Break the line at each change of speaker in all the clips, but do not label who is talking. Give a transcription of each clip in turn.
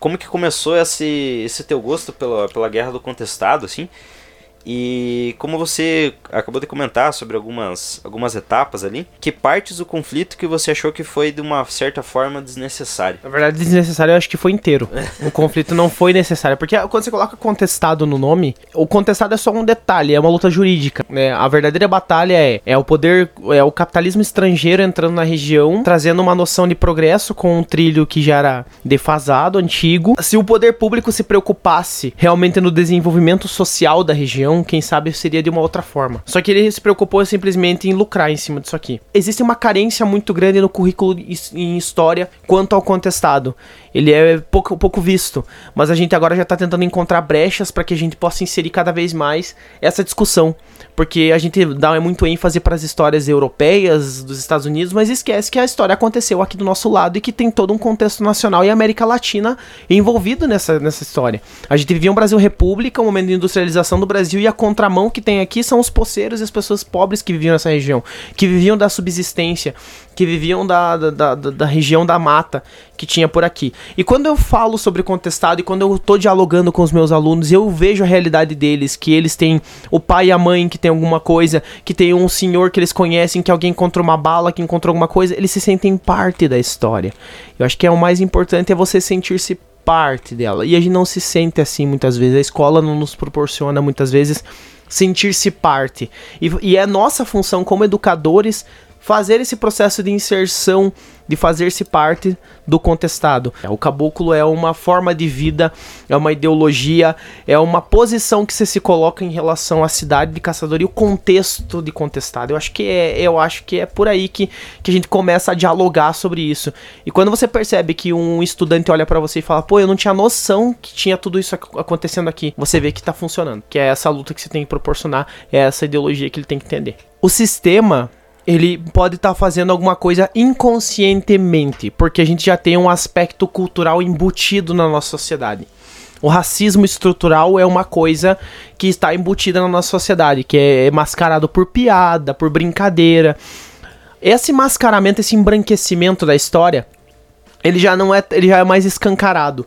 Como que começou esse, esse teu gosto pela, pela Guerra do Contestado, assim? E como você acabou de comentar sobre algumas, algumas etapas ali, que partes do conflito que você achou que foi de uma certa forma desnecessário?
Na verdade, desnecessário eu acho que foi inteiro. o conflito não foi necessário, porque quando você coloca contestado no nome, o contestado é só um detalhe, é uma luta jurídica. Né? A verdadeira batalha é, é o poder, é o capitalismo estrangeiro entrando na região, trazendo uma noção de progresso com um trilho que já era defasado, antigo. Se o poder público se preocupasse realmente no desenvolvimento social da região, quem sabe seria de uma outra forma. Só que ele se preocupou simplesmente em lucrar em cima disso aqui. Existe uma carência muito grande no currículo em história quanto ao contestado. Ele é pouco, pouco visto, mas a gente agora já está tentando encontrar brechas para que a gente possa inserir cada vez mais essa discussão. Porque a gente dá muito ênfase para as histórias europeias dos Estados Unidos, mas esquece que a história aconteceu aqui do nosso lado e que tem todo um contexto nacional e América Latina envolvido nessa, nessa história. A gente vivia um Brasil República, um momento de industrialização do Brasil, e a contramão que tem aqui são os poceiros e as pessoas pobres que viviam nessa região, que viviam da subsistência, que viviam da, da, da, da região da mata que tinha por aqui. E quando eu falo sobre contestado e quando eu tô dialogando com os meus alunos, eu vejo a realidade deles, que eles têm o pai e a mãe que tem alguma coisa, que tem um senhor que eles conhecem, que alguém encontrou uma bala, que encontrou alguma coisa, eles se sentem parte da história. Eu acho que é o mais importante é você sentir-se parte dela. E a gente não se sente assim muitas vezes. A escola não nos proporciona muitas vezes sentir-se parte. E, e é nossa função como educadores fazer esse processo de inserção, de fazer-se parte do contestado. O caboclo é uma forma de vida, é uma ideologia, é uma posição que você se coloca em relação à cidade de caçador e o contexto de contestado. Eu acho que é, eu acho que é por aí que, que a gente começa a dialogar sobre isso. E quando você percebe que um estudante olha para você e fala, pô, eu não tinha noção que tinha tudo isso acontecendo aqui, você vê que tá funcionando. Que é essa luta que você tem que proporcionar, é essa ideologia que ele tem que entender. O sistema ele pode estar tá fazendo alguma coisa inconscientemente, porque a gente já tem um aspecto cultural embutido na nossa sociedade. O racismo estrutural é uma coisa que está embutida na nossa sociedade, que é mascarado por piada, por brincadeira. Esse mascaramento, esse embranquecimento da história, ele já não é, ele já é mais escancarado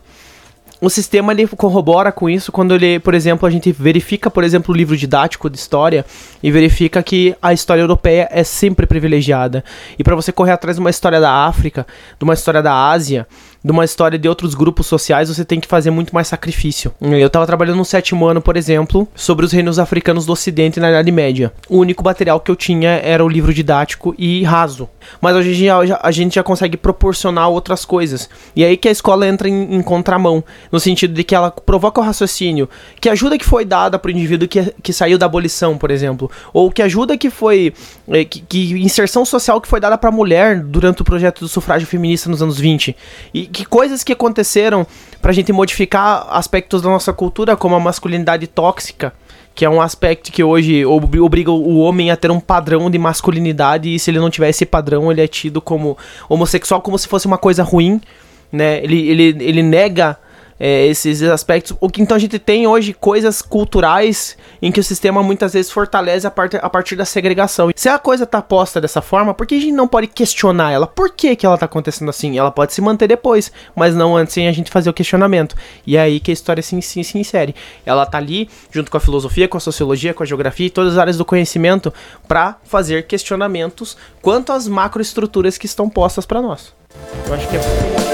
o sistema ele corrobora com isso quando ele, por exemplo, a gente verifica, por exemplo, o livro didático de história e verifica que a história europeia é sempre privilegiada. E para você correr atrás de uma história da África, de uma história da Ásia, de uma história de outros grupos sociais, você tem que fazer muito mais sacrifício. Eu estava trabalhando no sétimo ano, por exemplo, sobre os reinos africanos do Ocidente na Idade Média. O único material que eu tinha era o livro didático e raso. Mas hoje já, a gente já consegue proporcionar outras coisas. E aí que a escola entra em, em contramão, no sentido de que ela provoca o raciocínio, que ajuda que foi dada para o indivíduo que, que saiu da abolição, por exemplo, ou que ajuda que foi eh, que, que inserção social que foi dada para mulher durante o projeto do sufrágio feminista nos anos 20. E que coisas que aconteceram pra gente modificar aspectos da nossa cultura, como a masculinidade tóxica, que é um aspecto que hoje obriga o homem a ter um padrão de masculinidade e se ele não tiver esse padrão, ele é tido como homossexual como se fosse uma coisa ruim, né? Ele, ele, ele nega é, esses aspectos. O que então a gente tem hoje coisas culturais em que o sistema muitas vezes fortalece a, part a partir da segregação. Se a coisa tá posta dessa forma, por que a gente não pode questionar ela? Por que, que ela tá acontecendo assim? Ela pode se manter depois, mas não antes sem a gente fazer o questionamento. E é aí que a história se, se, se insere. Ela tá ali junto com a filosofia, com a sociologia, com a geografia e todas as áreas do conhecimento para fazer questionamentos quanto às macroestruturas que estão postas para nós. Eu acho que é